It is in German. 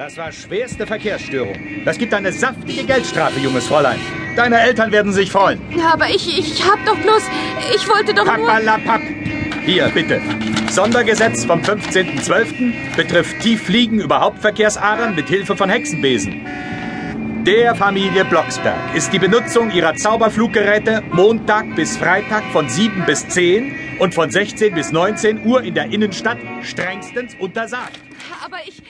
Das war schwerste Verkehrsstörung. Das gibt eine saftige Geldstrafe, junges Fräulein. Deine Eltern werden sich freuen. Aber ich, ich hab doch bloß... Ich wollte doch nur... Pappalapapp. Hier, bitte. Sondergesetz vom 15.12. betrifft Tieffliegen über Hauptverkehrsadern mit Hilfe von Hexenbesen. Der Familie Blocksberg ist die Benutzung ihrer Zauberfluggeräte Montag bis Freitag von 7 bis 10 und von 16 bis 19 Uhr in der Innenstadt strengstens untersagt. Aber ich...